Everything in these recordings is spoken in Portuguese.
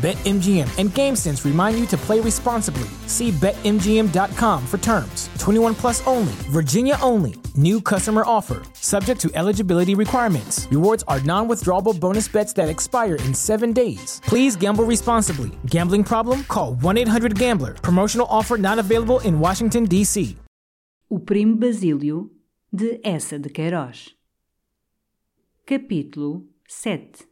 BetMGM and GameSense remind you to play responsibly. See BetMGM.com for terms. 21 plus only, Virginia only. New customer offer, subject to eligibility requirements. Rewards are non withdrawable bonus bets that expire in seven days. Please gamble responsibly. Gambling problem? Call 1 800 Gambler. Promotional offer not available in Washington, D.C. O Primo Basílio, de Essa de Queiroz. Capítulo 7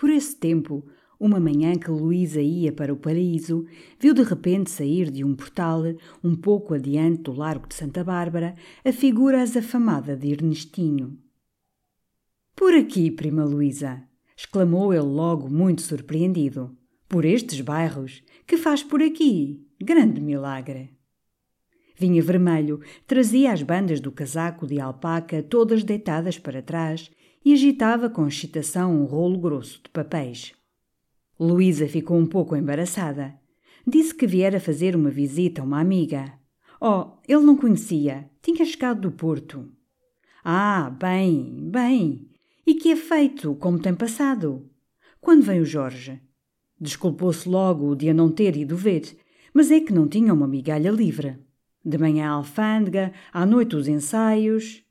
Por esse tempo, uma manhã que Luísa ia para o paraíso, viu de repente sair de um portal, um pouco adiante do Largo de Santa Bárbara, a figura azafamada de Ernestinho. Por aqui, prima Luísa! exclamou ele logo muito surpreendido. Por estes bairros? Que faz por aqui? Grande milagre! Vinha vermelho, trazia as bandas do casaco de alpaca todas deitadas para trás e agitava com excitação um rolo grosso de papéis. Luísa ficou um pouco embaraçada. Disse que viera fazer uma visita a uma amiga. Oh, ele não conhecia. Tinha chegado do Porto. Ah, bem, bem. E que é feito? Como tem passado? Quando vem o Jorge? Desculpou-se logo de a não ter ido ver, mas é que não tinha uma migalha livre. De manhã a alfândega, à noite os ensaios.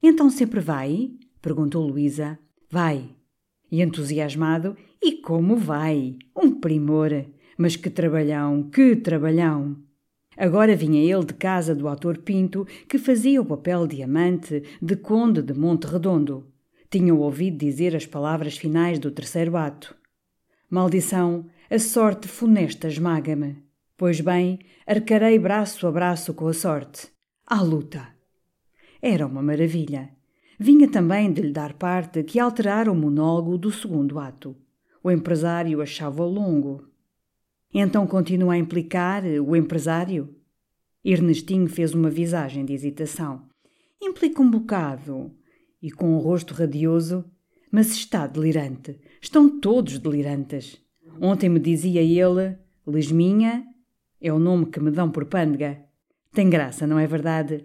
Então sempre vai? perguntou Luísa. Vai. E entusiasmado, e como vai? Um primor! Mas que trabalhão, que trabalhão! Agora vinha ele de casa do autor Pinto, que fazia o papel de amante de Conde de Monte Redondo. Tinham ouvido dizer as palavras finais do terceiro ato. Maldição, a sorte funesta esmaga-me. Pois bem, arcarei braço a braço com a sorte. À luta! Era uma maravilha. Vinha também de lhe dar parte que alterara o monólogo do segundo ato. O empresário achava longo. Então continua a implicar o empresário? Ernestinho fez uma visagem de hesitação. Implica um bocado. E com o rosto radioso. Mas está delirante. Estão todos delirantes. Ontem me dizia ele, Lesminha, é o nome que me dão por pândega. Tem graça, não é verdade?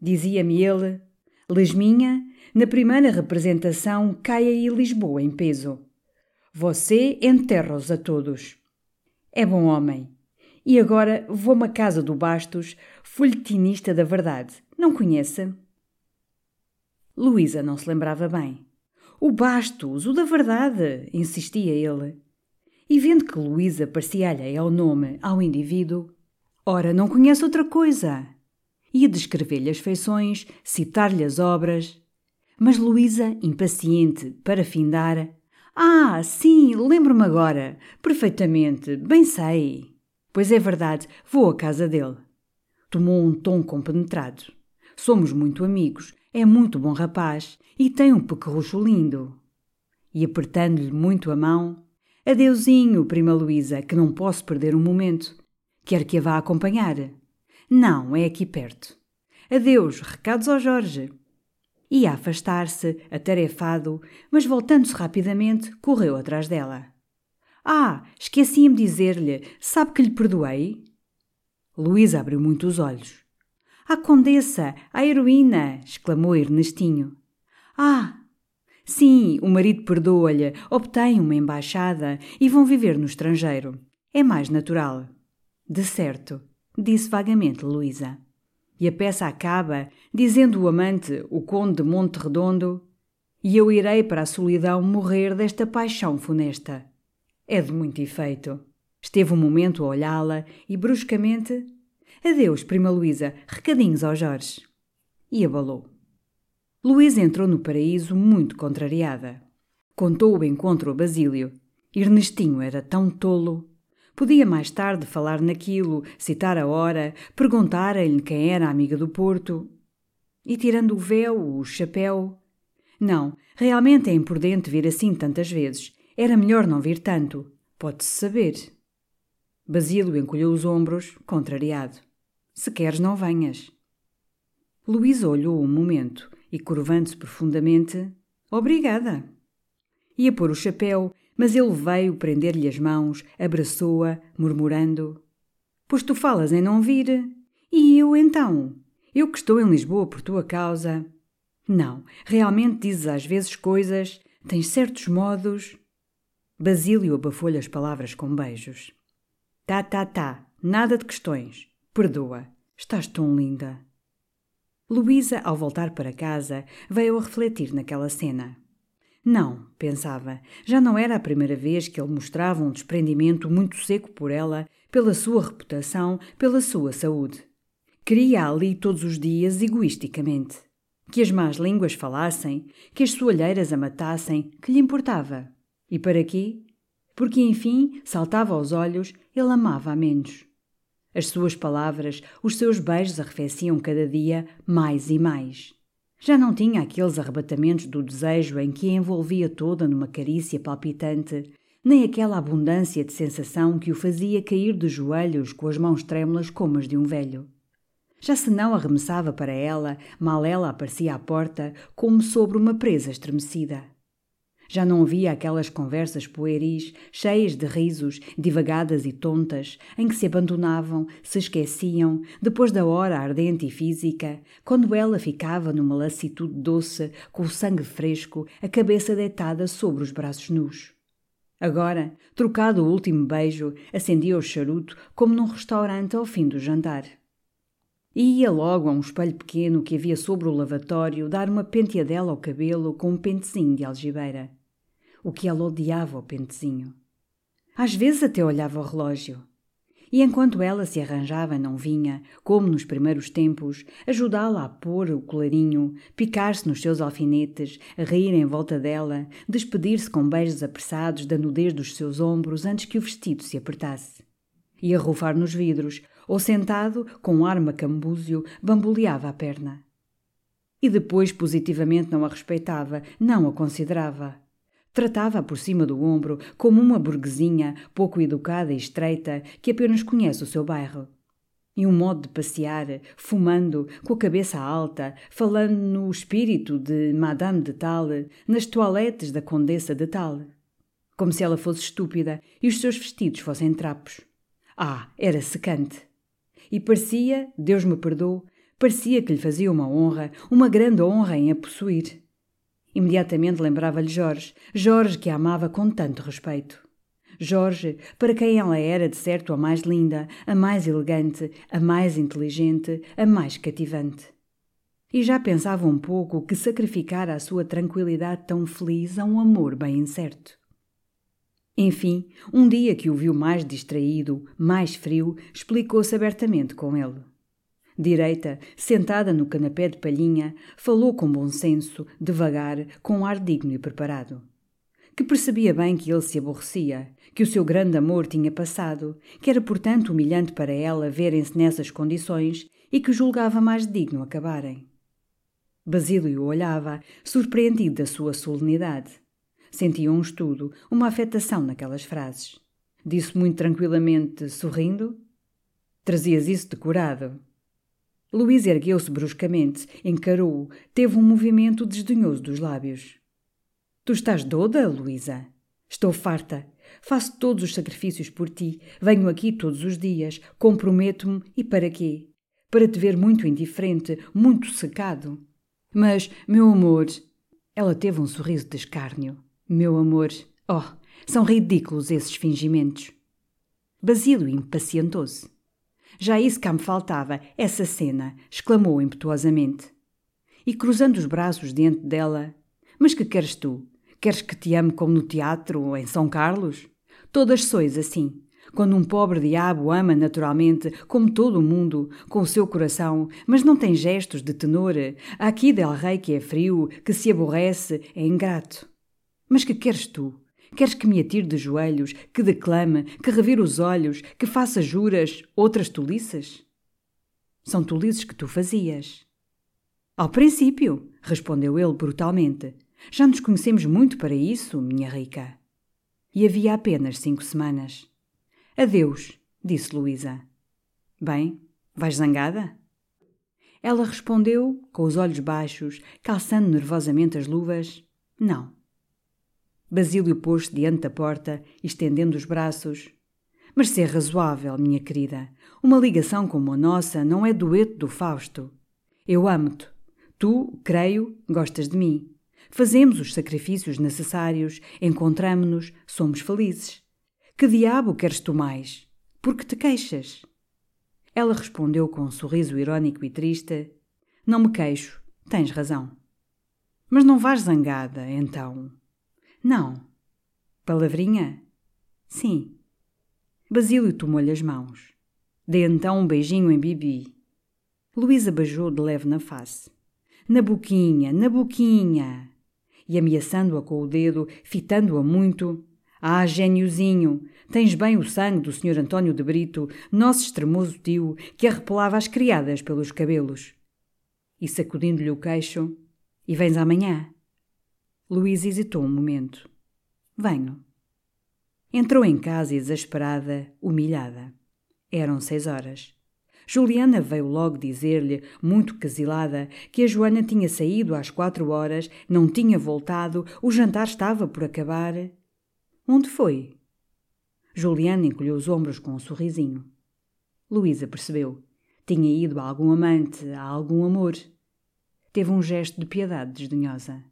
Dizia-me ele, Lesminha, na primeira representação cai aí Lisboa em peso. Você enterra-os a todos. É bom homem. E agora vou-me à casa do Bastos, folhetinista da verdade. Não conhece? Luísa não se lembrava bem. O Bastos, o da verdade, insistia ele. E vendo que Luísa parecia alheia ao nome, ao indivíduo, ora, não conhece outra coisa. Ia descrever-lhe as feições, citar-lhe as obras, mas Luísa, impaciente para findar, Ah, sim, lembro-me agora. Perfeitamente, bem sei. Pois é verdade, vou à casa dele. Tomou um tom compenetrado. Somos muito amigos, é muito bom rapaz e tem um pequerrucho lindo. E apertando-lhe muito a mão, Adeusinho, prima Luísa, que não posso perder um momento. Quer que a vá acompanhar? Não, é aqui perto. Adeus, recados ao Jorge. Ia afastar-se, atarefado, mas voltando-se rapidamente, correu atrás dela. Ah, esqueci-me dizer-lhe, sabe que lhe perdoei? Luísa abriu muito os olhos. A condessa, a heroína! exclamou Ernestinho. Ah! Sim, o marido perdoa-lhe, obtém uma embaixada e vão viver no estrangeiro. É mais natural. De certo, disse vagamente Luísa e a peça acaba dizendo o amante, o conde de Monte Redondo, e eu irei para a solidão morrer desta paixão funesta. É de muito efeito. Esteve um momento a olhá-la e bruscamente Adeus, prima Luísa, recadinhos ao Jorge. E abalou. Luísa entrou no paraíso muito contrariada. Contou o encontro a Basílio. Ernestinho era tão tolo. Podia mais tarde falar naquilo, citar a hora, perguntar-lhe quem era a amiga do Porto. E tirando o véu, o chapéu. Não, realmente é imprudente vir assim tantas vezes. Era melhor não vir tanto. Pode-se saber. Basílio encolheu os ombros, contrariado. Se queres, não venhas. Luísa olhou um momento e, curvando-se profundamente, Obrigada. Ia pôr o chapéu, mas ele veio prender-lhe as mãos, abraçou-a, murmurando: Pois tu falas em não vir. E eu então? Eu que estou em Lisboa por tua causa. Não, realmente dizes às vezes coisas, tens certos modos. Basílio abafou-lhe as palavras com beijos. Tá, tá, tá, nada de questões. Perdoa, estás tão linda. Luísa, ao voltar para casa, veio a refletir naquela cena. Não, pensava, já não era a primeira vez que ele mostrava um desprendimento muito seco por ela, pela sua reputação, pela sua saúde. Queria ali todos os dias egoisticamente. Que as más línguas falassem, que as soalheiras a matassem, que lhe importava. E para quê? Porque, enfim, saltava aos olhos, ele amava a menos. As suas palavras, os seus beijos arrefeciam cada dia mais e mais. Já não tinha aqueles arrebatamentos do desejo em que a envolvia toda numa carícia palpitante, nem aquela abundância de sensação que o fazia cair de joelhos com as mãos trêmulas como as de um velho. Já se não arremessava para ela, mal ela aparecia à porta, como sobre uma presa estremecida. Já não havia aquelas conversas pueris, cheias de risos, divagadas e tontas, em que se abandonavam, se esqueciam, depois da hora ardente e física, quando ela ficava numa lassitude doce, com o sangue fresco, a cabeça deitada sobre os braços nus. Agora, trocado o último beijo, acendia o charuto como num restaurante ao fim do jantar. E ia logo a um espelho pequeno que havia sobre o lavatório dar uma penteadela ao cabelo com um pentezinho de algibeira o que ela odiava o pentezinho. Às vezes até olhava o relógio. E enquanto ela se arranjava não vinha, como nos primeiros tempos, ajudá-la a pôr o colarinho, picar-se nos seus alfinetes, a rir em volta dela, despedir-se com beijos apressados da nudez dos seus ombros antes que o vestido se apertasse. E a rufar nos vidros, ou sentado, com um ar macambúzio, bamboleava a perna. E depois positivamente não a respeitava, não a considerava. Tratava-a por cima do ombro como uma burguesinha pouco educada e estreita que apenas conhece o seu bairro. E um modo de passear, fumando, com a cabeça alta, falando no espírito de Madame de Tal, nas toaletes da Condessa de Tal. Como se ela fosse estúpida e os seus vestidos fossem trapos. Ah, era secante. E parecia, Deus me perdoe, parecia que lhe fazia uma honra, uma grande honra em a possuir. Imediatamente lembrava-lhe Jorge, Jorge que a amava com tanto respeito. Jorge, para quem ela era de certo a mais linda, a mais elegante, a mais inteligente, a mais cativante. E já pensava um pouco que sacrificara a sua tranquilidade tão feliz a um amor bem incerto. Enfim, um dia que o viu mais distraído, mais frio, explicou-se abertamente com ele. Direita, sentada no canapé de palhinha, falou com bom senso, devagar, com ar digno e preparado. Que percebia bem que ele se aborrecia, que o seu grande amor tinha passado, que era portanto humilhante para ela verem-se nessas condições e que julgava mais digno acabarem. Basílio olhava, surpreendido da sua solenidade. Sentia um estudo, uma afetação naquelas frases. Disse muito tranquilamente, sorrindo: Trazias isso decorado. Luís ergueu-se bruscamente, encarou-o, teve um movimento desdenhoso dos lábios. Tu estás doda, Luísa? Estou farta. Faço todos os sacrifícios por ti. Venho aqui todos os dias. Comprometo-me. E para quê? Para te ver muito indiferente, muito secado. Mas, meu amor. Ela teve um sorriso de escárnio. Meu amor. Oh, são ridículos esses fingimentos. Basílio impacientou-se. Já isso cá me faltava, essa cena, exclamou impetuosamente. E cruzando os braços diante dela: Mas que queres tu? Queres que te ame como no teatro ou em São Carlos? Todas sois assim. Quando um pobre diabo ama naturalmente, como todo o mundo, com o seu coração, mas não tem gestos de tenor, aqui del rei que é frio, que se aborrece, é ingrato. Mas que queres tu? Queres que me atire de joelhos, que declame, que revire os olhos, que faça juras, outras tolices? São tolices que tu fazias. Ao princípio, respondeu ele brutalmente. Já nos conhecemos muito para isso, minha rica. E havia apenas cinco semanas. Adeus, disse Luísa. Bem, vais zangada? Ela respondeu, com os olhos baixos, calçando nervosamente as luvas: Não. Basílio pôs-se diante da porta, estendendo os braços. Mas ser razoável, minha querida. Uma ligação como a nossa não é dueto do Fausto. Eu amo-te. Tu, creio, gostas de mim. Fazemos os sacrifícios necessários, encontramo-nos, somos felizes. Que diabo queres tu mais? Por que te queixas? Ela respondeu com um sorriso irónico e triste: Não me queixo, tens razão. Mas não vais zangada, então? Não. Palavrinha? Sim. Basílio tomou-lhe as mãos. Dê então um beijinho em Bibi. Luísa beijou de leve na face. Na boquinha, na boquinha! E ameaçando-a com o dedo, fitando-a muito, ah, gêniozinho, tens bem o sangue do Sr. António de Brito, nosso extremoso tio, que arrepelava as criadas pelos cabelos. E sacudindo-lhe o queixo, e vens amanhã? Luís hesitou um momento. Venho. Entrou em casa exasperada, humilhada. Eram seis horas. Juliana veio logo dizer-lhe, muito casilada, que a Joana tinha saído às quatro horas, não tinha voltado, o jantar estava por acabar Onde foi? Juliana encolheu os ombros com um sorrisinho. Luísa percebeu. Tinha ido a algum amante, a algum amor. Teve um gesto de piedade desdenhosa.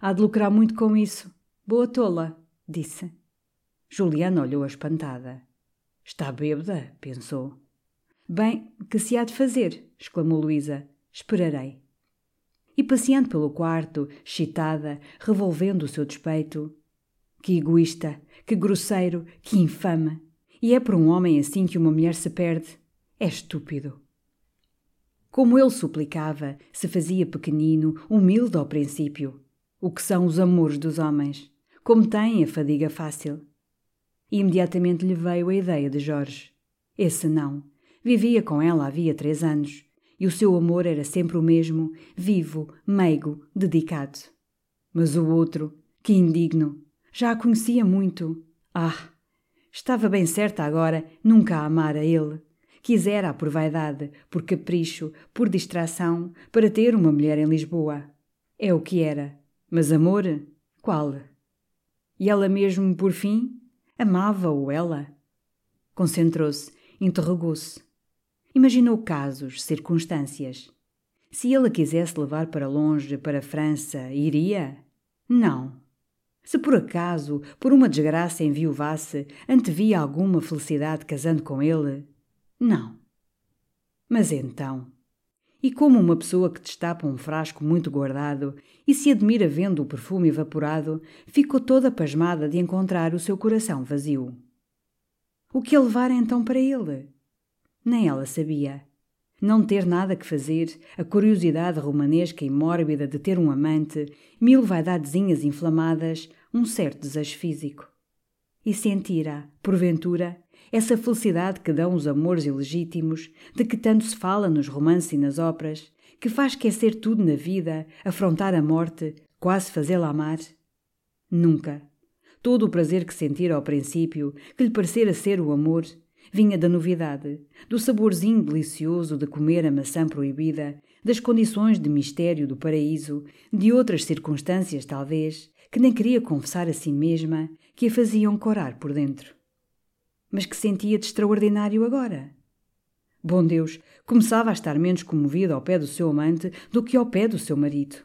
Há de lucrar muito com isso. Boa tola, disse. Juliana olhou espantada. Está bêbada, pensou. Bem, que se há de fazer? exclamou Luísa. Esperarei. E passeando pelo quarto, excitada, revolvendo o seu despeito, que egoísta, que grosseiro, que infame. E é por um homem assim que uma mulher se perde. É estúpido. Como ele suplicava, se fazia pequenino, humilde ao princípio. O que são os amores dos homens? Como têm a fadiga fácil? E imediatamente lhe veio a ideia de Jorge. Esse não. Vivia com ela havia três anos. E o seu amor era sempre o mesmo, vivo, meigo, dedicado. Mas o outro, que indigno, já a conhecia muito. Ah! Estava bem certa agora nunca a amar a ele. Quisera por vaidade, por capricho, por distração, para ter uma mulher em Lisboa. É o que era. Mas amor? Qual? E ela mesmo, por fim? Amava-o ela? Concentrou-se, interrogou-se. Imaginou casos, circunstâncias. Se ele a quisesse levar para longe, para a França, iria? Não. Se por acaso, por uma desgraça enviuvasse, antevia alguma felicidade casando com ele? Não. Mas então. E como uma pessoa que destapa um frasco muito guardado e se admira vendo o perfume evaporado, ficou toda pasmada de encontrar o seu coração vazio. O que a levara então para ele? Nem ela sabia. Não ter nada que fazer, a curiosidade romanesca e mórbida de ter um amante, mil vaidadezinhas inflamadas, um certo desejo físico. E sentira, porventura, essa felicidade que dão os amores ilegítimos, de que tanto se fala nos romances e nas óperas, que faz esquecer tudo na vida, afrontar a morte, quase fazê-la amar? Nunca. Todo o prazer que sentira ao princípio, que lhe parecera ser o amor, vinha da novidade, do saborzinho delicioso de comer a maçã proibida, das condições de mistério do paraíso, de outras circunstâncias, talvez, que nem queria confessar a si mesma que a faziam corar por dentro. Mas que sentia de extraordinário agora? Bom Deus, começava a estar menos comovida ao pé do seu amante do que ao pé do seu marido.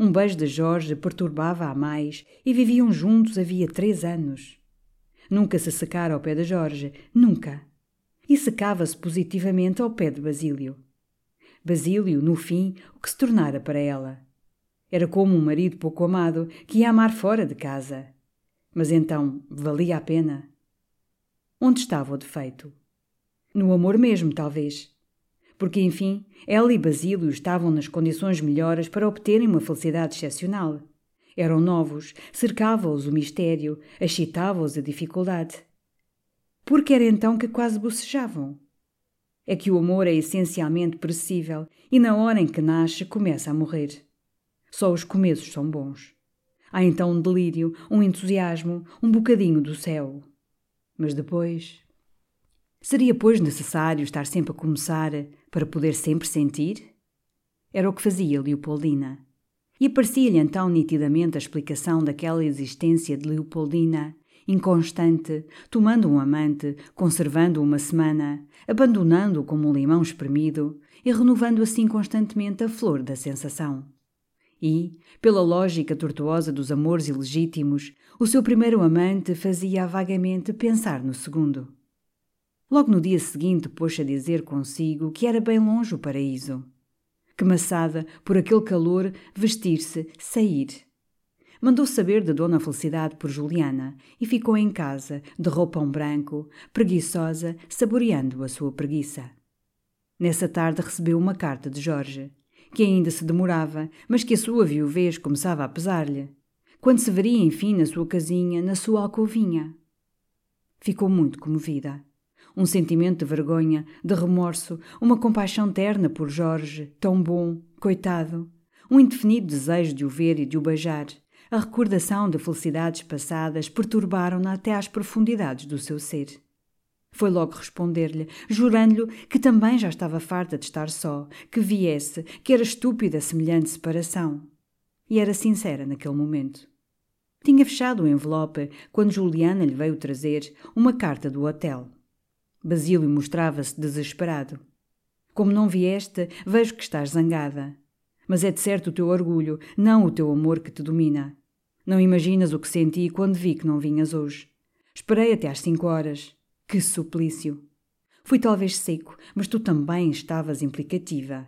Um beijo de Jorge perturbava-a mais e viviam juntos havia três anos. Nunca se secara ao pé de Jorge, nunca. E secava-se positivamente ao pé de Basílio. Basílio, no fim, o que se tornara para ela. Era como um marido pouco amado que ia amar fora de casa. Mas então valia a pena? Onde estava o defeito? No amor mesmo, talvez. Porque, enfim, ela e Basílio estavam nas condições melhores para obterem uma felicidade excepcional. Eram novos, cercava-os o mistério, excitava-os a dificuldade. Porque era então que quase bocejavam. É que o amor é essencialmente perecível e na hora em que nasce começa a morrer. Só os começos são bons. Há então um delírio, um entusiasmo, um bocadinho do céu. Mas depois. Seria, pois, necessário estar sempre a começar para poder sempre sentir? Era o que fazia Leopoldina. E aparecia-lhe então nitidamente a explicação daquela existência de Leopoldina, inconstante, tomando um amante, conservando-o uma semana, abandonando-o como um limão espremido e renovando assim constantemente a flor da sensação. E, pela lógica tortuosa dos amores ilegítimos, o seu primeiro amante fazia-a vagamente pensar no segundo. Logo no dia seguinte pôs a dizer consigo que era bem longe o paraíso. Que maçada, por aquele calor, vestir-se, sair. Mandou saber de Dona Felicidade por Juliana e ficou em casa, de roupão branco, preguiçosa, saboreando a sua preguiça. Nessa tarde recebeu uma carta de Jorge que ainda se demorava, mas que a sua viuvez começava a pesar-lhe, quando se veria enfim na sua casinha, na sua alcovinha. Ficou muito comovida. Um sentimento de vergonha, de remorso, uma compaixão terna por Jorge, tão bom, coitado, um indefinido desejo de o ver e de o beijar, a recordação de felicidades passadas perturbaram-na até às profundidades do seu ser. Foi logo responder-lhe, jurando-lhe que também já estava farta de estar só, que viesse, que era estúpida semelhante separação. E era sincera naquele momento. Tinha fechado o envelope quando Juliana lhe veio trazer uma carta do hotel. Basílio mostrava-se desesperado. Como não vieste, vejo que estás zangada. Mas é de certo o teu orgulho, não o teu amor que te domina. Não imaginas o que senti quando vi que não vinhas hoje. Esperei até às cinco horas. Que suplício! Fui talvez seco, mas tu também estavas implicativa.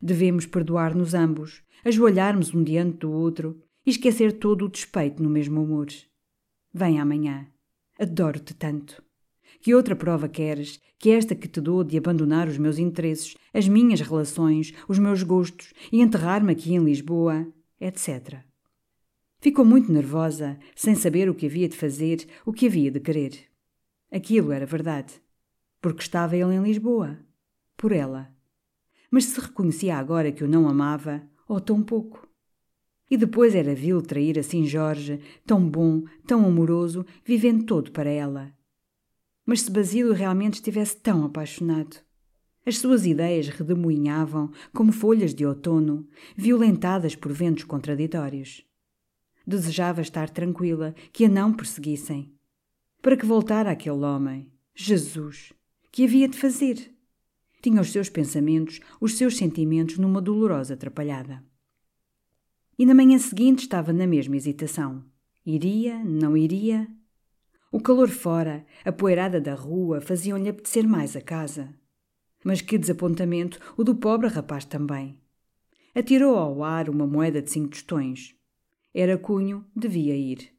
Devemos perdoar-nos ambos, ajoelharmos um diante do outro e esquecer todo o despeito no mesmo humor. Vem amanhã. Adoro-te tanto. Que outra prova queres que esta que te dou de abandonar os meus interesses, as minhas relações, os meus gostos e enterrar-me aqui em Lisboa, etc. Ficou muito nervosa, sem saber o que havia de fazer, o que havia de querer. Aquilo era verdade. Porque estava ele em Lisboa. Por ela. Mas se reconhecia agora que o não amava, ou tão pouco. E depois era vil trair assim Jorge, tão bom, tão amoroso, vivendo todo para ela. Mas se Basílio realmente estivesse tão apaixonado. As suas ideias redemoinhavam como folhas de outono, violentadas por ventos contraditórios. Desejava estar tranquila, que a não perseguissem para que voltara aquele homem, Jesus, que havia de fazer? Tinha os seus pensamentos, os seus sentimentos numa dolorosa atrapalhada. E na manhã seguinte estava na mesma hesitação. Iria, não iria? O calor fora, a poeirada da rua faziam-lhe apetecer mais a casa. Mas que desapontamento o do pobre rapaz também. Atirou ao ar uma moeda de cinco tostões. Era cunho, devia ir.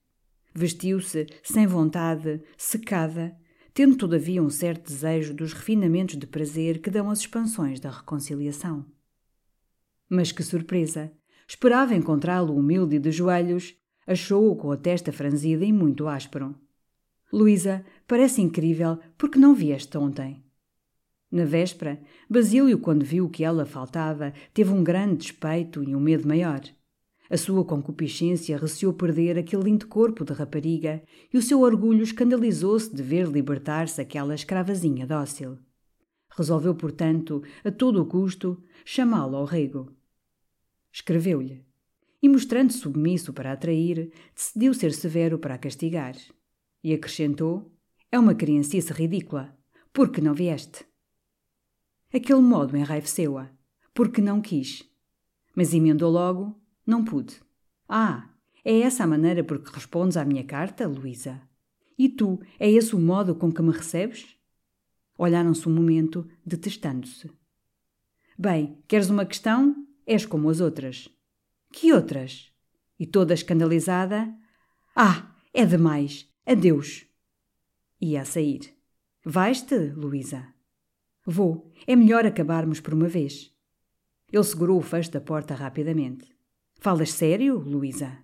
Vestiu-se, sem vontade, secada, tendo todavia um certo desejo dos refinamentos de prazer que dão as expansões da reconciliação. Mas que surpresa! Esperava encontrá-lo humilde e de joelhos, achou-o com a testa franzida e muito áspero. Luísa, parece incrível porque não vieste ontem. Na véspera, Basílio, quando viu que ela faltava, teve um grande despeito e um medo maior. A sua concupiscência receou perder aquele lindo corpo de rapariga e o seu orgulho escandalizou-se de ver libertar-se aquela escravazinha dócil. Resolveu, portanto, a todo o custo, chamá-lo ao rego. Escreveu-lhe. E, mostrando submisso para atrair, decidiu ser severo para a castigar. E acrescentou: É uma criancice ridícula. Por que não vieste? Aquele modo enraiveceu-a. Porque não quis. Mas emendou logo: não pude. Ah, é essa a maneira por que respondes à minha carta, Luísa? E tu, é esse o modo com que me recebes? Olharam-se um momento, detestando-se. Bem, queres uma questão? És como as outras. Que outras? E toda escandalizada? Ah, é demais. Adeus. Ia a sair. Vais-te, Luísa? Vou. É melhor acabarmos por uma vez. Ele segurou o fecho da porta rapidamente. Falas sério, Luísa?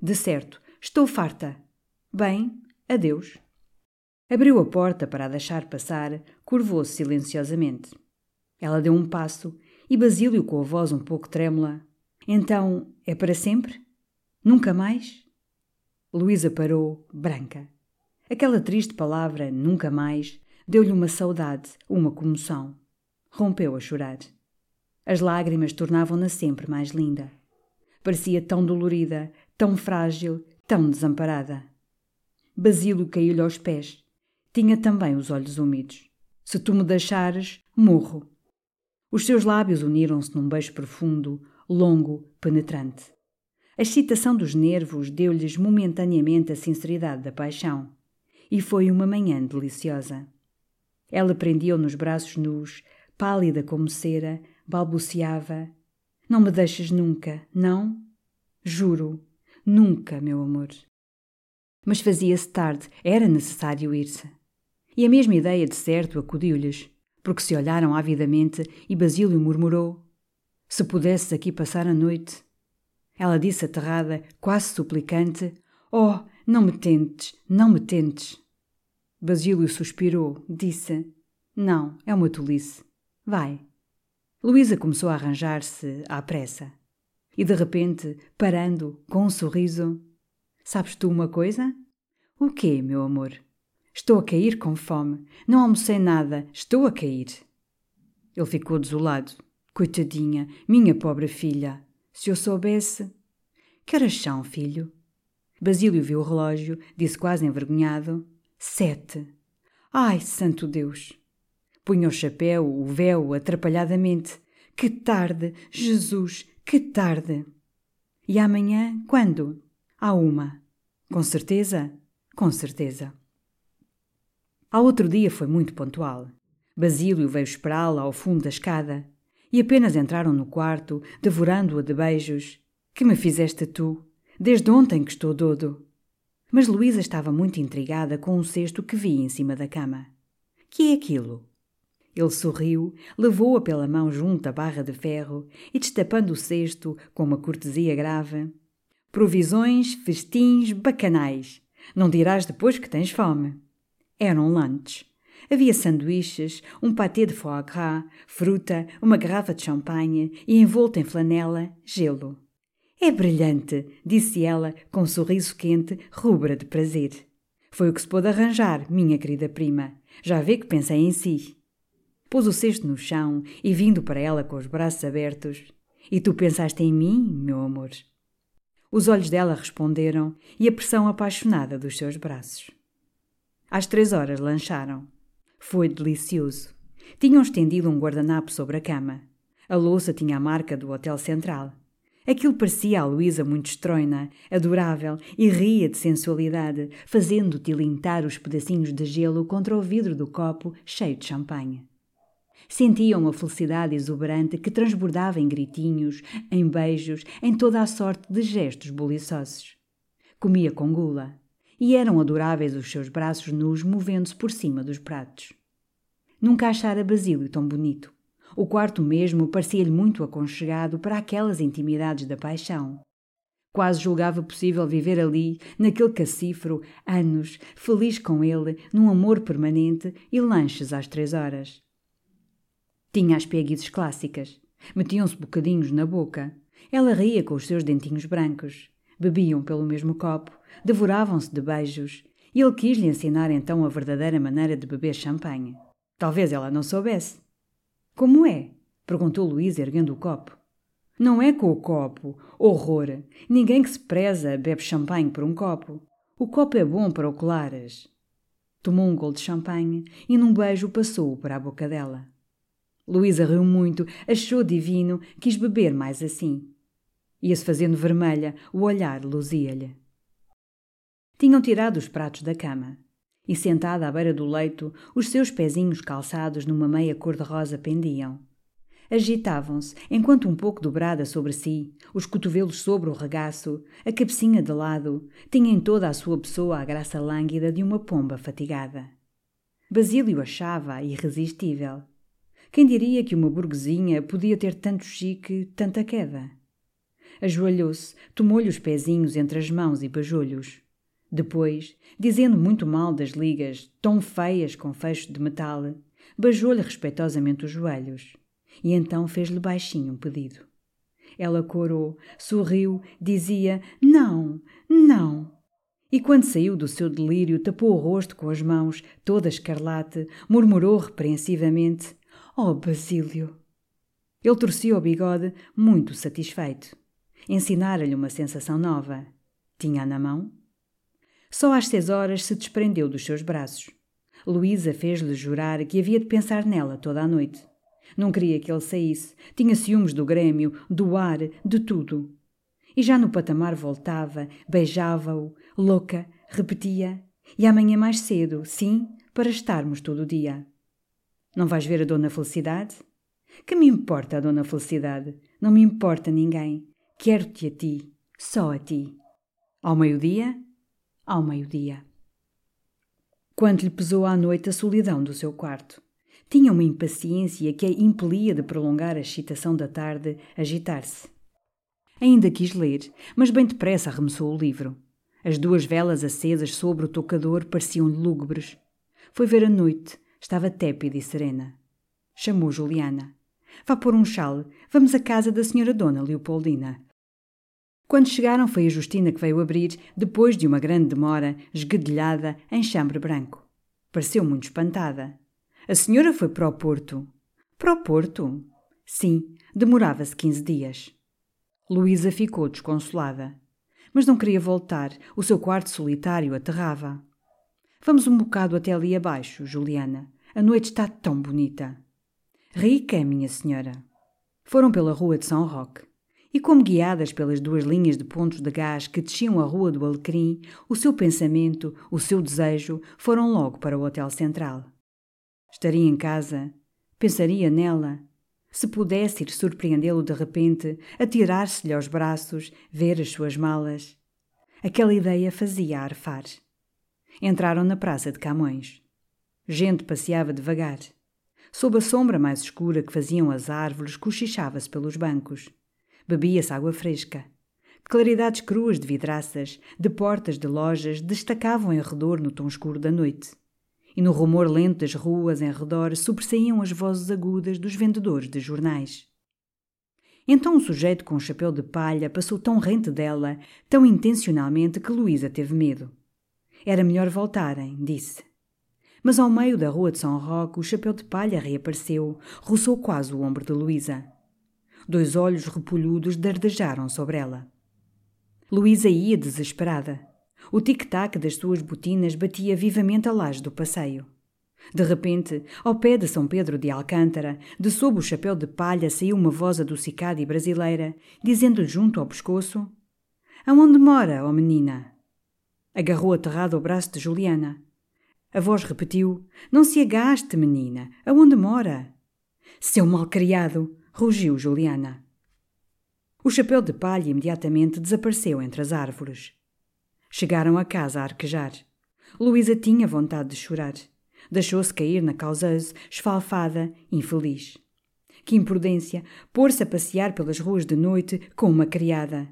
De certo, estou farta. Bem, adeus. Abriu a porta para a deixar passar, curvou-se silenciosamente. Ela deu um passo e Basílio, com a voz um pouco trêmula: Então é para sempre? Nunca mais? Luísa parou, branca. Aquela triste palavra, nunca mais, deu-lhe uma saudade, uma comoção. Rompeu a chorar. As lágrimas tornavam-na sempre mais linda. Parecia tão dolorida, tão frágil, tão desamparada. Basílio caiu-lhe aos pés. Tinha também os olhos úmidos. Se tu me deixares, morro. Os seus lábios uniram-se num beijo profundo, longo, penetrante. A excitação dos nervos deu-lhes momentaneamente a sinceridade da paixão. E foi uma manhã deliciosa. Ela prendia-o nos braços nus, pálida como cera, balbuciava: Não me deixes nunca, não? Juro, nunca, meu amor. Mas fazia-se tarde, era necessário ir-se. E a mesma ideia de certo acudiu-lhes, porque se olharam avidamente e Basílio murmurou: Se pudesses aqui passar a noite. Ela disse aterrada, quase suplicante: Oh, não me tentes, não me tentes. Basílio suspirou, disse: Não, é uma tolice. Vai. Luísa começou a arranjar-se à pressa. E de repente, parando, com um sorriso: Sabes tu uma coisa? O quê, meu amor? Estou a cair com fome. Não almocei nada. Estou a cair. Ele ficou desolado. Coitadinha, minha pobre filha. Se eu soubesse. Que horas são, filho? Basílio viu o relógio, disse quase envergonhado: Sete. Ai, santo Deus! Punha o chapéu, o véu, atrapalhadamente. Que tarde! Jesus, que tarde! E amanhã, quando? À uma. Com certeza? Com certeza. Ao outro dia foi muito pontual. Basílio veio esperá-la ao fundo da escada e apenas entraram no quarto, devorando-a de beijos. Que me fizeste tu? Desde ontem que estou dodo. Mas Luísa estava muito intrigada com um cesto que vi em cima da cama. Que é aquilo? Ele sorriu, levou-a pela mão junto à barra de ferro e, destapando o cesto com uma cortesia grave: Provisões, festins, bacanais. Não dirás depois que tens fome. Eram lanches. Havia sanduíches, um pâté de foie gras, fruta, uma garrafa de champanhe e, envolto em flanela, gelo. É brilhante, disse ela com um sorriso quente, rubra de prazer. Foi o que se pôde arranjar, minha querida prima. Já vê que pensei em si. Pôs o cesto no chão e, vindo para ela com os braços abertos, E tu pensaste em mim, meu amor? Os olhos dela responderam e a pressão apaixonada dos seus braços. Às três horas lancharam. Foi delicioso. Tinham estendido um guardanapo sobre a cama. A louça tinha a marca do Hotel Central. Aquilo parecia a Luísa muito estróina, adorável e ria de sensualidade, fazendo tilintar os pedacinhos de gelo contra o vidro do copo cheio de champanhe. Sentiam uma felicidade exuberante que transbordava em gritinhos, em beijos, em toda a sorte de gestos buliçosos. Comia com gula e eram adoráveis os seus braços nus movendo-se por cima dos pratos. Nunca achara Basílio tão bonito. O quarto mesmo parecia-lhe muito aconchegado para aquelas intimidades da paixão. Quase julgava possível viver ali, naquele cacifro, anos, feliz com ele, num amor permanente e lanches às três horas. Tinha as peguizes clássicas. Metiam-se bocadinhos na boca. Ela ria com os seus dentinhos brancos. Bebiam pelo mesmo copo, devoravam-se de beijos, e ele quis lhe ensinar então a verdadeira maneira de beber champanhe. Talvez ela não soubesse. Como é? perguntou Luísa, erguendo o copo. Não é com o copo. Horror! Ninguém que se preza bebe champanhe por um copo. O copo é bom para o colares. Tomou um gol de champanhe e num beijo passou-o para a boca dela. Luísa riu muito, achou divino, quis beber mais assim. Ia-se fazendo vermelha, o olhar luzia-lhe. Tinham tirado os pratos da cama. E sentada à beira do leito, os seus pezinhos calçados numa meia cor-de-rosa pendiam. Agitavam-se, enquanto um pouco dobrada sobre si, os cotovelos sobre o regaço, a cabecinha de lado, tinha em toda a sua pessoa a graça lânguida de uma pomba fatigada. Basílio achava-a irresistível. Quem diria que uma burguesinha podia ter tanto chique, tanta queda? Ajoelhou-se, tomou-lhe os pezinhos entre as mãos e beijou-lhes. Depois, dizendo muito mal das ligas, tão feias com fecho de metal, beijou-lhe respeitosamente os joelhos. E então fez-lhe baixinho um pedido. Ela corou, sorriu, dizia não, não. E quando saiu do seu delírio, tapou o rosto com as mãos, toda escarlate, murmurou repreensivamente: Oh, Basílio! Ele torcia o bigode, muito satisfeito. Ensinara-lhe uma sensação nova. Tinha-a na mão? Só às seis horas se desprendeu dos seus braços. Luísa fez-lhe jurar que havia de pensar nela toda a noite. Não queria que ele saísse. Tinha ciúmes do Grêmio, do ar, de tudo. E já no patamar voltava, beijava-o, louca, repetia: E amanhã mais cedo, sim, para estarmos todo o dia. Não vais ver a Dona Felicidade? Que me importa a Dona Felicidade? Não me importa ninguém. Quero-te a ti, só a ti. Ao meio-dia? Ao meio-dia. Quanto lhe pesou à noite a solidão do seu quarto. Tinha uma impaciência que a impelia de prolongar a excitação da tarde, agitar-se. Ainda quis ler, mas bem depressa arremessou o livro. As duas velas acesas sobre o tocador pareciam-lhe lúgubres. Foi ver a noite, estava tépida e serena. Chamou Juliana. Vá pôr um chale, vamos à casa da senhora Dona Leopoldina. Quando chegaram, foi a Justina que veio abrir, depois de uma grande demora, esguedelhada, em chambre branco. Pareceu muito espantada. A senhora foi para o Porto. Para o Porto? Sim, demorava-se quinze dias. Luísa ficou desconsolada. Mas não queria voltar, o seu quarto solitário aterrava. Vamos um bocado até ali abaixo, Juliana. A noite está tão bonita. Rica, minha senhora. Foram pela rua de São Roque e, como guiadas pelas duas linhas de pontos de gás que desciam a rua do Alecrim, o seu pensamento, o seu desejo foram logo para o Hotel Central. Estaria em casa, pensaria nela. Se pudesse ir surpreendê-lo de repente, atirar-se-lhe aos braços, ver as suas malas. Aquela ideia fazia arfar. Entraram na Praça de Camões. Gente passeava devagar. Sob a sombra mais escura que faziam as árvores, cochichava-se pelos bancos. Bebia-se água fresca. Claridades cruas de vidraças, de portas de lojas, destacavam em redor no tom escuro da noite. E no rumor lento das ruas em redor sobressaíam as vozes agudas dos vendedores de jornais. Então um sujeito com um chapéu de palha passou tão rente dela, tão intencionalmente, que Luísa teve medo. Era melhor voltarem, disse. Mas ao meio da rua de São Roque, o chapéu de palha reapareceu, roçou quase o ombro de Luísa. Dois olhos repolhudos dardejaram sobre ela. Luísa ia desesperada. O tic-tac das suas botinas batia vivamente a laje do passeio. De repente, ao pé de São Pedro de Alcântara, de sob o chapéu de palha saiu uma voz adocicada e brasileira, dizendo-lhe junto ao pescoço: Aonde mora, ó oh menina? Agarrou aterrado o braço de Juliana. A voz repetiu: Não se agaste, menina. Aonde mora? Seu malcriado! rugiu Juliana. O chapéu de palha imediatamente desapareceu entre as árvores. Chegaram a casa a arquejar. Luísa tinha vontade de chorar. Deixou-se cair na causeuse, esfalfada, infeliz. Que imprudência pôr-se a passear pelas ruas de noite com uma criada.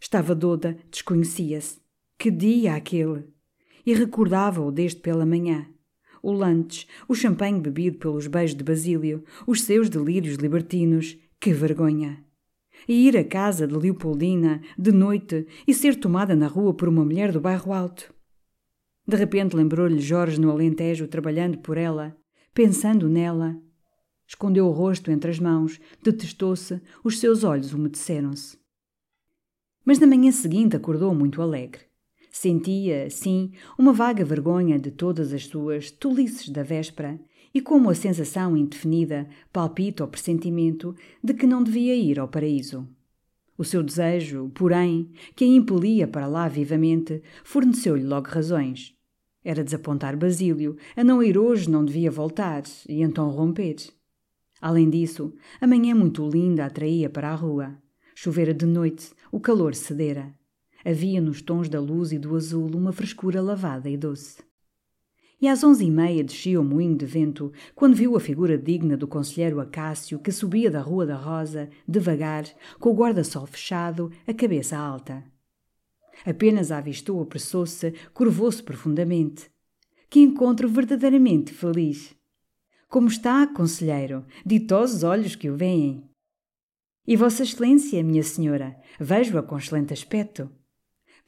Estava doda, desconhecia-se. Que dia aquele! E recordava-o desde pela manhã o lunch, o champanhe bebido pelos beijos de Basílio, os seus delírios libertinos. Que vergonha! E ir à casa de Leopoldina, de noite, e ser tomada na rua por uma mulher do bairro alto. De repente lembrou-lhe Jorge no Alentejo trabalhando por ela, pensando nela. Escondeu o rosto entre as mãos, detestou-se, os seus olhos umedeceram-se. Mas na manhã seguinte acordou muito alegre. Sentia, sim, uma vaga vergonha de todas as suas tolices da véspera e como a sensação indefinida palpita o pressentimento de que não devia ir ao paraíso. O seu desejo, porém, que a impelia para lá vivamente, forneceu-lhe logo razões. Era desapontar Basílio, a não ir hoje não devia voltar, e então romper. Além disso, a manhã muito linda atraía para a rua. Chovera de noite, o calor cedera. Havia nos tons da luz e do azul uma frescura lavada e doce. E às onze e meia descia o moinho de vento, quando viu a figura digna do conselheiro Acácio que subia da Rua da Rosa, devagar, com o guarda-sol fechado, a cabeça alta. Apenas a avistou, apressou-se, curvou-se profundamente. Que encontro verdadeiramente feliz! Como está, conselheiro? Ditosos olhos que o veem. E Vossa Excelência, minha senhora, vejo-a com excelente aspecto.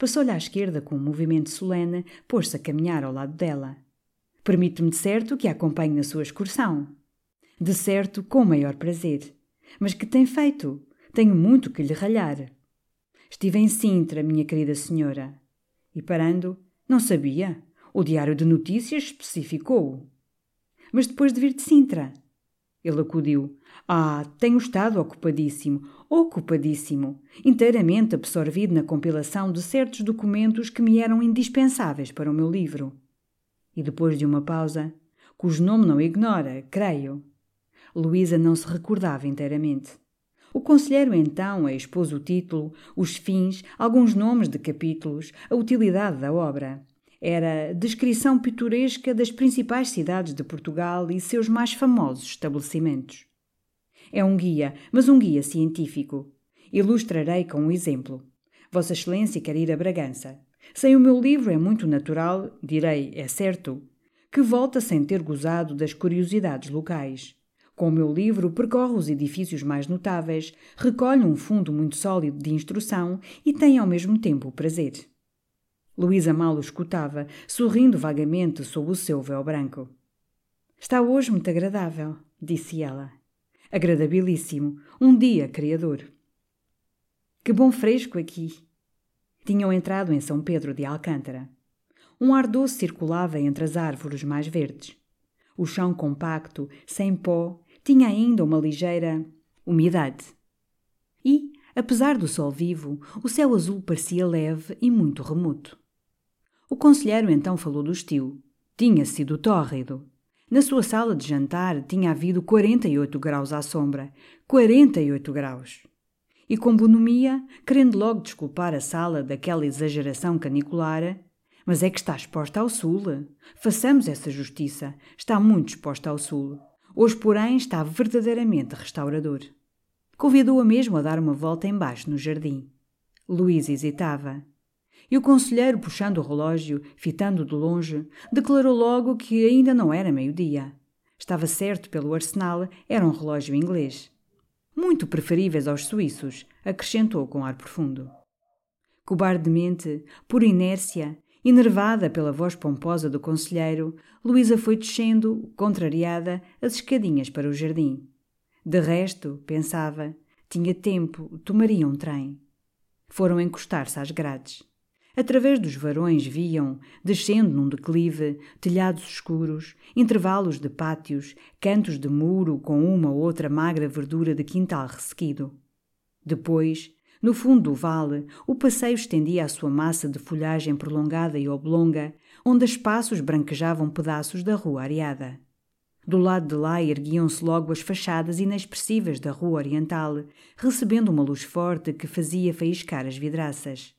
Passou-lhe à esquerda com um movimento solene, pôs-se a caminhar ao lado dela. Permite-me de certo que a acompanhe na sua excursão. De certo, com o maior prazer. Mas que tem feito? Tenho muito que lhe ralhar. Estive em Sintra, minha querida senhora. E parando, não sabia. O Diário de Notícias especificou. Mas depois de vir de Sintra. Ele acudiu. Ah, tenho estado ocupadíssimo, ocupadíssimo, inteiramente absorvido na compilação de certos documentos que me eram indispensáveis para o meu livro. E depois de uma pausa, cujo nome não ignora, creio. Luísa não se recordava inteiramente. O conselheiro então expôs o título, os fins, alguns nomes de capítulos, a utilidade da obra. Era descrição pitoresca das principais cidades de Portugal e seus mais famosos estabelecimentos. É um guia, mas um guia científico. Ilustrarei com um exemplo. Vossa Excelência quer ir a Bragança. Sem o meu livro é muito natural, direi, é certo, que volta sem ter gozado das curiosidades locais. Com o meu livro percorre os edifícios mais notáveis, recolhe um fundo muito sólido de instrução e tem ao mesmo tempo o prazer. Luísa mal o escutava, sorrindo vagamente sob o seu véu branco. Está hoje muito agradável, disse ela. Agradabilíssimo, um dia criador. Que bom fresco aqui, tinham entrado em São Pedro de Alcântara. Um ar doce circulava entre as árvores mais verdes. O chão compacto, sem pó, tinha ainda uma ligeira umidade. E, apesar do sol vivo, o céu azul parecia leve e muito remoto. O conselheiro então falou do estio. Tinha sido tórrido. Na sua sala de jantar tinha havido 48 graus à sombra. 48 graus e com bonomia, querendo logo desculpar a sala daquela exageração canicular. Mas é que está exposta ao sul. Façamos essa justiça. Está muito exposta ao sul. Hoje, porém, está verdadeiramente restaurador. Convidou-a mesmo a dar uma volta embaixo no jardim. Luísa hesitava. E o conselheiro, puxando o relógio, fitando de longe, declarou logo que ainda não era meio-dia. Estava certo pelo arsenal, era um relógio inglês muito preferíveis aos suíços, acrescentou com ar profundo. Cobardemente, por inércia, enervada pela voz pomposa do conselheiro, Luísa foi descendo, contrariada, as escadinhas para o jardim. De resto, pensava, tinha tempo, tomaria um trem. Foram encostar-se às grades. Através dos varões viam, descendo num declive, telhados escuros, intervalos de pátios, cantos de muro com uma ou outra magra verdura de quintal ressequido. Depois, no fundo do vale, o passeio estendia a sua massa de folhagem prolongada e oblonga, onde a espaços branquejavam pedaços da rua areada. Do lado de lá erguiam-se logo as fachadas inexpressivas da rua oriental, recebendo uma luz forte que fazia faiscar as vidraças.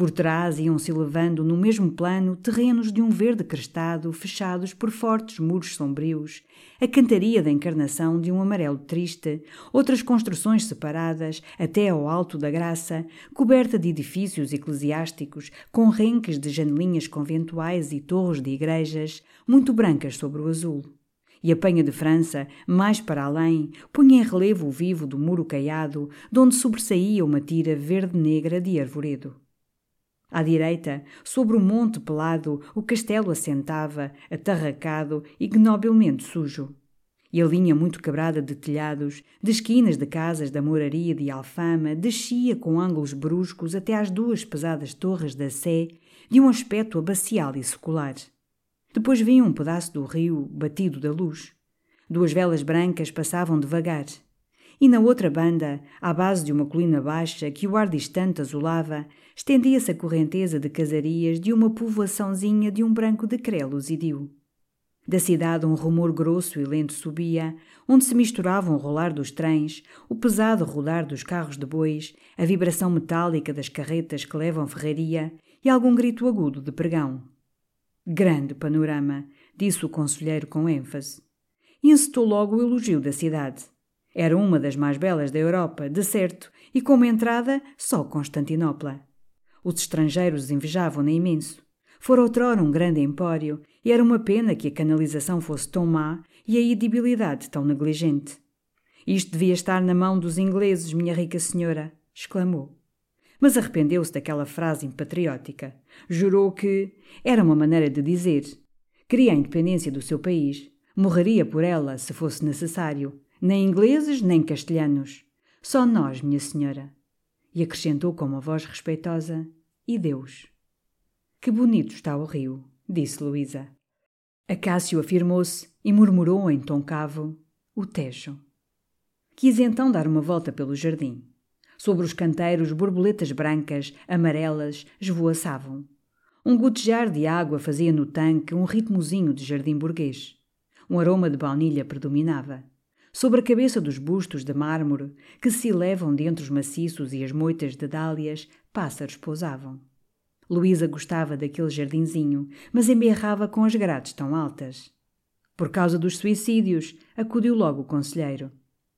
Por trás iam-se elevando no mesmo plano terrenos de um verde crestado fechados por fortes muros sombrios, a cantaria da encarnação de um amarelo triste, outras construções separadas até ao alto da graça, coberta de edifícios eclesiásticos com renques de janelinhas conventuais e torres de igrejas, muito brancas sobre o azul. E a penha de França, mais para além, punha em relevo o vivo do muro caiado, de onde sobressaía uma tira verde-negra de arvoredo. À direita, sobre o monte pelado, o castelo assentava, atarracado, ignobilmente sujo. E a linha muito quebrada de telhados, de esquinas de casas da moraria de Alfama, descia com ângulos bruscos até às duas pesadas torres da Sé, de um aspecto abacial e secular. Depois vinha um pedaço do rio, batido da luz. Duas velas brancas passavam devagar. E na outra banda, à base de uma colina baixa que o ar distante azulava, estendia-se a correnteza de casarias de uma povoaçãozinha de um branco de crelos e dio. Da cidade um rumor grosso e lento subia, onde se misturavam o rolar dos trens, o pesado rodar dos carros de bois, a vibração metálica das carretas que levam ferraria e algum grito agudo de pregão. Grande panorama, disse o conselheiro com ênfase. E encetou logo o elogio da cidade. Era uma das mais belas da Europa, de certo, e como entrada, só Constantinopla. Os estrangeiros invejavam-na imenso. Fora outrora um grande empório, e era uma pena que a canalização fosse tão má e a edibilidade tão negligente. Isto devia estar na mão dos ingleses, minha rica senhora, exclamou. Mas arrependeu-se daquela frase impatriótica. Jurou que era uma maneira de dizer. Queria a independência do seu país. Morreria por ela, se fosse necessário. Nem ingleses, nem castelhanos. Só nós, minha senhora. E acrescentou com uma voz respeitosa: E Deus. Que bonito está o rio, disse Luísa. Acácio afirmou-se e murmurou em tom cavo: O Tejo. Quis então dar uma volta pelo jardim. Sobre os canteiros, borboletas brancas, amarelas, esvoaçavam. Um gotejar de água fazia no tanque um ritmozinho de jardim burguês. Um aroma de baunilha predominava. Sobre a cabeça dos bustos de mármore, que se elevam dentre os maciços e as moitas de dálias, pássaros pousavam. Luísa gostava daquele jardinzinho, mas emberrava com as grades tão altas. Por causa dos suicídios, acudiu logo o conselheiro.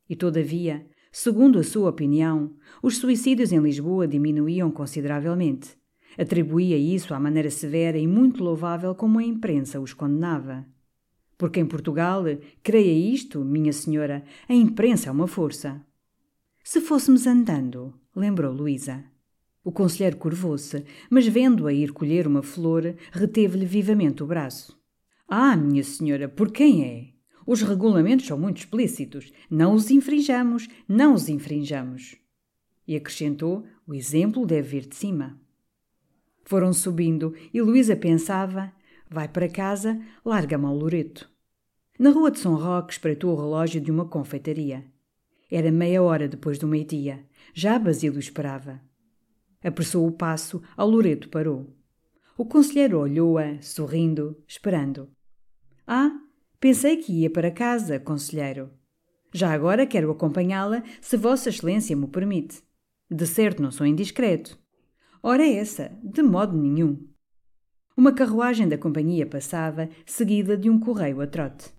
E, todavia, segundo a sua opinião, os suicídios em Lisboa diminuíam consideravelmente. Atribuía isso à maneira severa e muito louvável como a imprensa os condenava. Porque em Portugal, creia isto, minha senhora, a imprensa é uma força. Se fôssemos andando, lembrou Luísa. O conselheiro curvou-se, mas vendo-a ir colher uma flor, reteve-lhe vivamente o braço. Ah, minha senhora, por quem é? Os regulamentos são muito explícitos. Não os infringamos, não os infringamos. E acrescentou: o exemplo deve vir de cima. Foram subindo e Luísa pensava: vai para casa, larga-me ao Loreto. Na rua de São Roque espreitou o relógio de uma confeitaria. Era meia hora depois do meio-dia. Já Basílio esperava. Apressou o passo, ao Loreto parou. O conselheiro olhou-a, sorrindo, esperando. Ah, Pensei que ia para casa, conselheiro. Já agora quero acompanhá-la, se Vossa Excelência me permite. De certo não sou indiscreto. Ora essa, de modo nenhum. Uma carruagem da companhia passava, seguida de um correio a trote.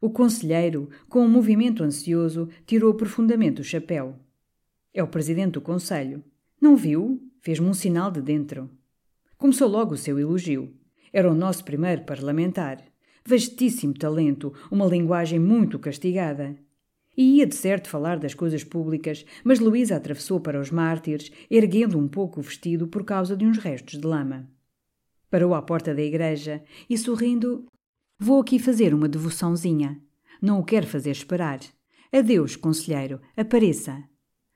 O conselheiro, com um movimento ansioso, tirou profundamente o chapéu. É o presidente do conselho. Não viu? Fez-me um sinal de dentro. Começou logo o seu elogio. Era o nosso primeiro parlamentar vastíssimo talento, uma linguagem muito castigada. E ia de certo falar das coisas públicas, mas Luísa atravessou para os mártires, erguendo um pouco o vestido por causa de uns restos de lama. Parou à porta da igreja e, sorrindo, Vou aqui fazer uma devoçãozinha. Não o quero fazer esperar. Adeus, conselheiro, apareça.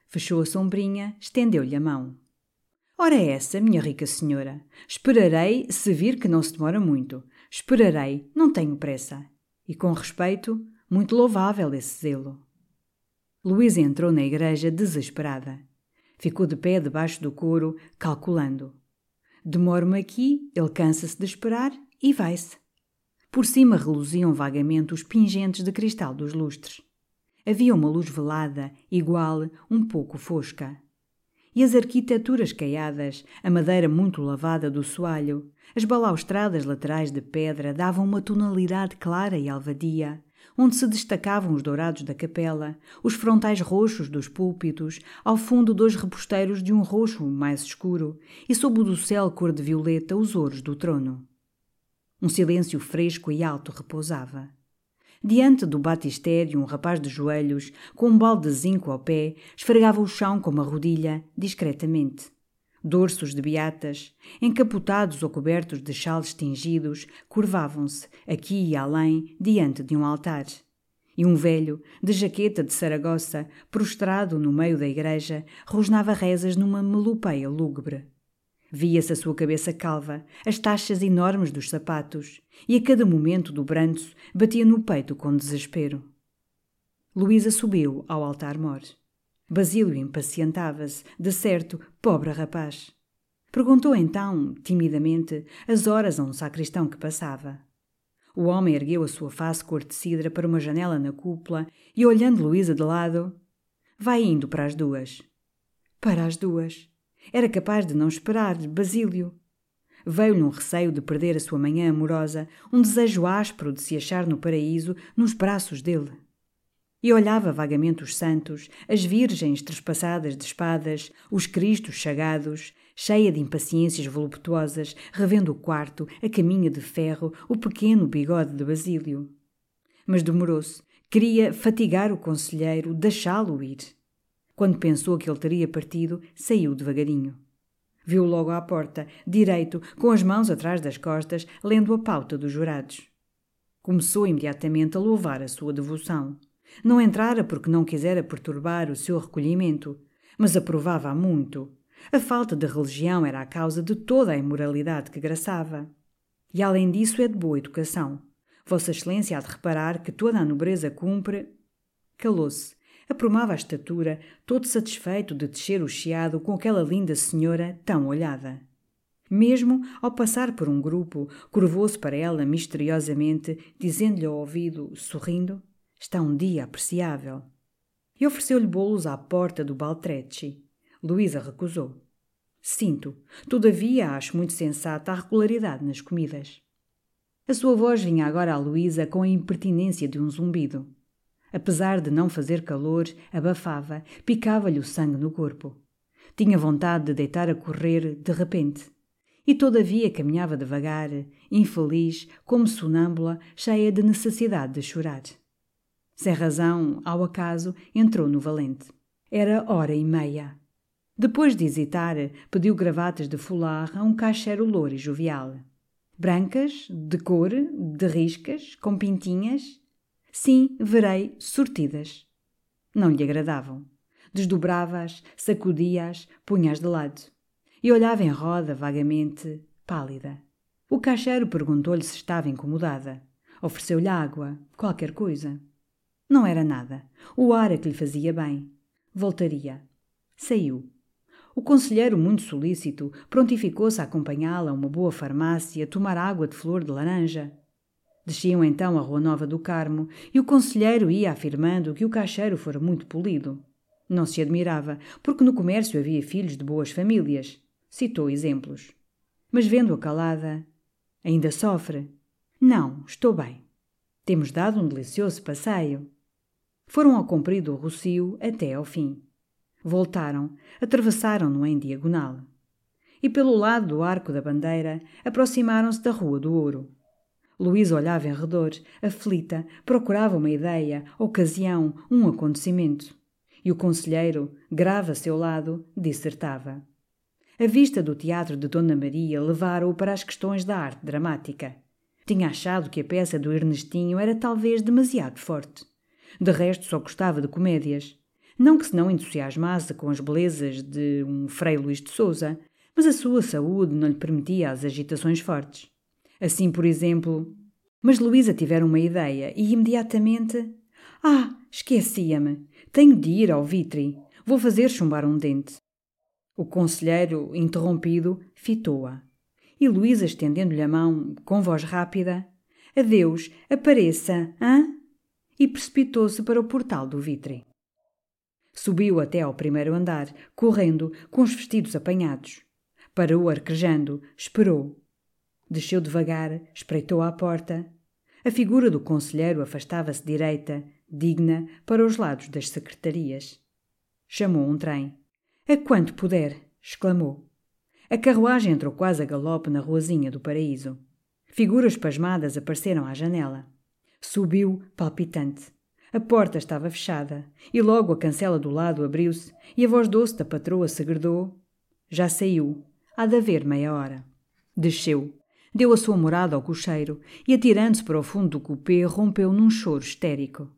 Fechou a sombrinha, estendeu-lhe a mão. Ora essa, minha rica senhora. Esperarei se vir que não se demora muito. Esperarei, não tenho pressa. E com respeito, muito louvável esse zelo. Luísa entrou na igreja desesperada. Ficou de pé debaixo do coro, calculando. Demoro-me aqui, ele cansa-se de esperar e vai-se. Por cima reluziam vagamente os pingentes de cristal dos lustres. Havia uma luz velada, igual, um pouco fosca e as arquiteturas caiadas, a madeira muito lavada do soalho, as balaustradas laterais de pedra davam uma tonalidade clara e alvadia, onde se destacavam os dourados da capela, os frontais roxos dos púlpitos, ao fundo dois reposteiros de um roxo mais escuro, e sob o do céu cor de violeta os ouros do trono. Um silêncio fresco e alto repousava. Diante do batistério, um rapaz de joelhos, com um balde de zinco ao pé, esfregava o chão com uma rodilha, discretamente. Dorsos de beatas, encapotados ou cobertos de chales tingidos, curvavam-se, aqui e além, diante de um altar. E um velho, de jaqueta de Saragossa, prostrado no meio da igreja, rosnava rezas numa melopeia lúgubre. Via-se a sua cabeça calva, as taxas enormes dos sapatos, e a cada momento do branço batia no peito com desespero. Luísa subiu ao altar-mor. Basílio impacientava-se, de certo, pobre rapaz. Perguntou então, timidamente, as horas a um sacristão que passava. O homem ergueu a sua face cor de cidra para uma janela na cúpula e, olhando Luísa de lado, vai indo para as duas. Para as duas. Era capaz de não esperar Basílio. Veio-lhe um receio de perder a sua manhã amorosa, um desejo áspero de se achar no paraíso, nos braços dele. E olhava vagamente os santos, as virgens trespassadas de espadas, os cristos chagados, cheia de impaciências voluptuosas, revendo o quarto, a caminha de ferro, o pequeno bigode de Basílio. Mas demorou-se, queria fatigar o conselheiro, deixá-lo ir. Quando pensou que ele teria partido, saiu devagarinho. Viu logo à porta, direito, com as mãos atrás das costas, lendo a pauta dos jurados. Começou imediatamente a louvar a sua devoção. Não entrara porque não quisera perturbar o seu recolhimento, mas aprovava muito. A falta de religião era a causa de toda a imoralidade que graçava. E além disso é de boa educação. Vossa Excelência há de reparar que toda a nobreza cumpre. Calou-se aprumava a estatura, todo satisfeito de descer o chiado com aquela linda senhora tão olhada. Mesmo ao passar por um grupo, curvou-se para ela misteriosamente, dizendo-lhe ao ouvido, sorrindo: Está um dia apreciável. E ofereceu-lhe bolos à porta do Baltrecci. Luísa recusou. Sinto, todavia acho muito sensata a regularidade nas comidas. A sua voz vinha agora a Luísa com a impertinência de um zumbido. Apesar de não fazer calor, abafava, picava-lhe o sangue no corpo. Tinha vontade de deitar a correr de repente. E todavia caminhava devagar, infeliz, como sonâmbula, cheia de necessidade de chorar. Sem razão, ao acaso, entrou no valente. Era hora e meia. Depois de hesitar, pediu gravatas de fular a um caixeiro louro e jovial. Brancas, de cor, de riscas, com pintinhas, Sim, verei, sortidas. Não lhe agradavam. Desdobrava-as, sacudia-as, punha-as de lado. E olhava em roda, vagamente, pálida. O caixeiro perguntou-lhe se estava incomodada. Ofereceu-lhe água, qualquer coisa. Não era nada. O ar é que lhe fazia bem. Voltaria. Saiu. O conselheiro, muito solícito, prontificou-se a acompanhá-la a uma boa farmácia, tomar água de flor de laranja. Desciam então a Rua Nova do Carmo e o conselheiro ia afirmando que o caixeiro fora muito polido. Não se admirava, porque no comércio havia filhos de boas famílias. Citou exemplos. Mas vendo-a calada, ainda sofre? Não, estou bem. Temos dado um delicioso passeio. Foram ao comprido Rocio até ao fim. Voltaram, atravessaram-no em diagonal. E pelo lado do arco da bandeira aproximaram-se da Rua do Ouro. Luísa olhava em redor, aflita, procurava uma ideia, ocasião, um acontecimento. E o conselheiro, grave a seu lado, dissertava. A vista do teatro de Dona Maria levara-o para as questões da arte dramática. Tinha achado que a peça do Ernestinho era talvez demasiado forte. De resto, só gostava de comédias. Não que se não entusiasmasse com as belezas de um Frei Luís de Souza, mas a sua saúde não lhe permitia as agitações fortes. Assim, por exemplo. Mas Luísa tivera uma ideia e imediatamente. Ah, esquecia-me. Tenho de ir ao Vitri. Vou fazer chumbar um dente. O conselheiro, interrompido, fitou-a. E Luísa, estendendo-lhe a mão, com voz rápida: Adeus, apareça, hã? E precipitou-se para o portal do Vitri. Subiu até ao primeiro andar, correndo, com os vestidos apanhados. Parou arquejando, esperou. Desceu devagar, espreitou à porta. A figura do conselheiro afastava-se direita, digna, para os lados das secretarias. Chamou um trem. A quanto puder! exclamou. A carruagem entrou quase a galope na ruazinha do paraíso. Figuras pasmadas apareceram à janela. Subiu, palpitante. A porta estava fechada, e logo a cancela do lado abriu-se e a voz doce da patroa segredou: Já saiu. Há de haver meia hora. Desceu deu a sua morada ao cocheiro e, atirando-se para o fundo do cupê, rompeu num choro histérico.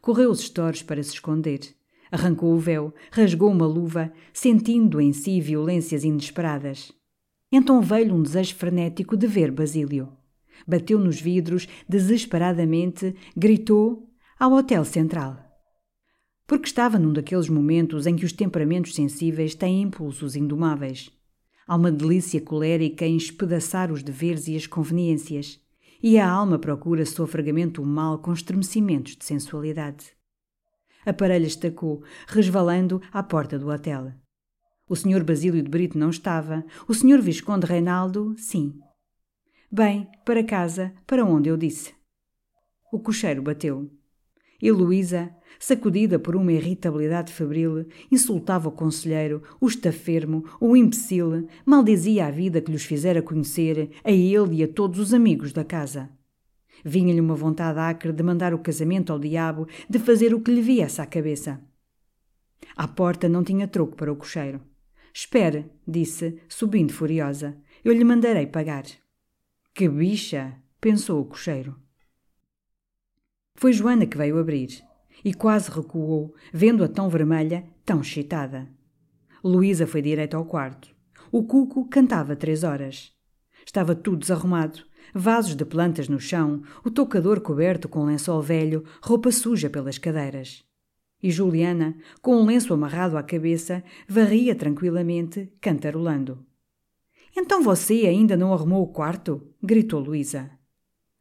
Correu os estores para se esconder. Arrancou o véu, rasgou uma luva, sentindo em si violências inesperadas. Então veio-lhe um desejo frenético de ver Basílio. Bateu nos vidros, desesperadamente, gritou ao Hotel Central. Porque estava num daqueles momentos em que os temperamentos sensíveis têm impulsos indomáveis. Há uma delícia colérica em espedaçar os deveres e as conveniências, e a alma procura sofregamento o mal com estremecimentos de sensualidade. A parelha estacou, resvalando à porta do hotel. O Sr. Basílio de Brito não estava. O Sr. Visconde Reinaldo, sim. Bem, para casa, para onde eu disse. O cocheiro bateu. E Luísa, sacudida por uma irritabilidade febril, insultava o conselheiro, o estafermo, o imbecil, maldizia a vida que lhes fizera conhecer, a ele e a todos os amigos da casa. Vinha-lhe uma vontade acre de mandar o casamento ao diabo, de fazer o que lhe viesse à cabeça. À porta não tinha troco para o cocheiro. Espere, disse, subindo furiosa. Eu lhe mandarei pagar. Que bicha! pensou o cocheiro. Foi Joana que veio abrir e quase recuou, vendo-a tão vermelha, tão excitada. Luísa foi direito ao quarto. O cuco cantava três horas. Estava tudo desarrumado. Vasos de plantas no chão, o tocador coberto com lençol velho, roupa suja pelas cadeiras. E Juliana, com um lenço amarrado à cabeça, varria tranquilamente, cantarolando. Então você ainda não arrumou o quarto? gritou Luísa.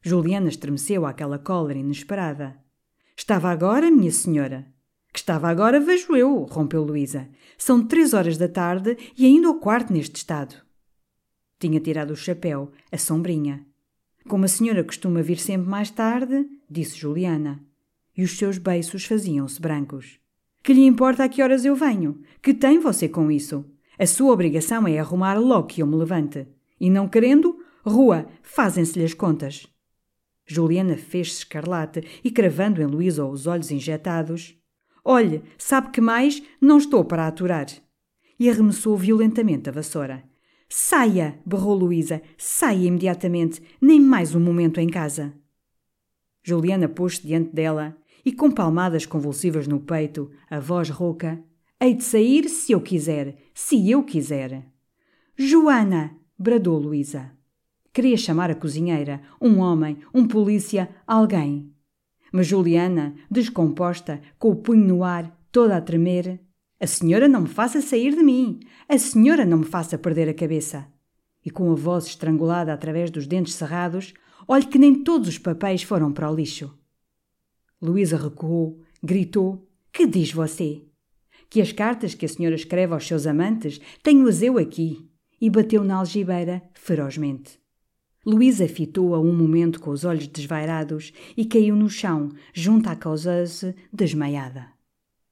Juliana estremeceu àquela cólera inesperada. Estava agora, minha senhora. Que estava agora, vejo eu, rompeu Luísa. São três horas da tarde e ainda o quarto neste estado. Tinha tirado o chapéu, a sombrinha. Como a senhora costuma vir sempre mais tarde, disse Juliana e os seus beiços faziam-se brancos. Que lhe importa a que horas eu venho? Que tem você com isso? A sua obrigação é arrumar logo que eu me levante. E não querendo, rua, fazem-se-lhe as contas. Juliana fez-se escarlate e, cravando em Luísa os olhos injetados, Olhe, sabe que mais? Não estou para aturar. E arremessou violentamente a vassoura. Saia! berrou Luísa. Saia imediatamente, nem mais um momento em casa. Juliana pôs-se diante dela e, com palmadas convulsivas no peito, a voz rouca: Hei de sair se eu quiser, se eu quiser. Joana! bradou Luísa. Queria chamar a cozinheira, um homem, um polícia, alguém. Mas Juliana, descomposta, com o punho no ar, toda a tremer, a senhora não me faça sair de mim. A senhora não me faça perder a cabeça. E com a voz estrangulada através dos dentes cerrados, olhe que nem todos os papéis foram para o lixo. Luísa recuou, gritou: Que diz você? Que as cartas que a senhora escreve aos seus amantes tenho-as eu aqui. E bateu na algibeira ferozmente. Luísa fitou-a um momento com os olhos desvairados e caiu no chão, junto à causeuse, desmaiada.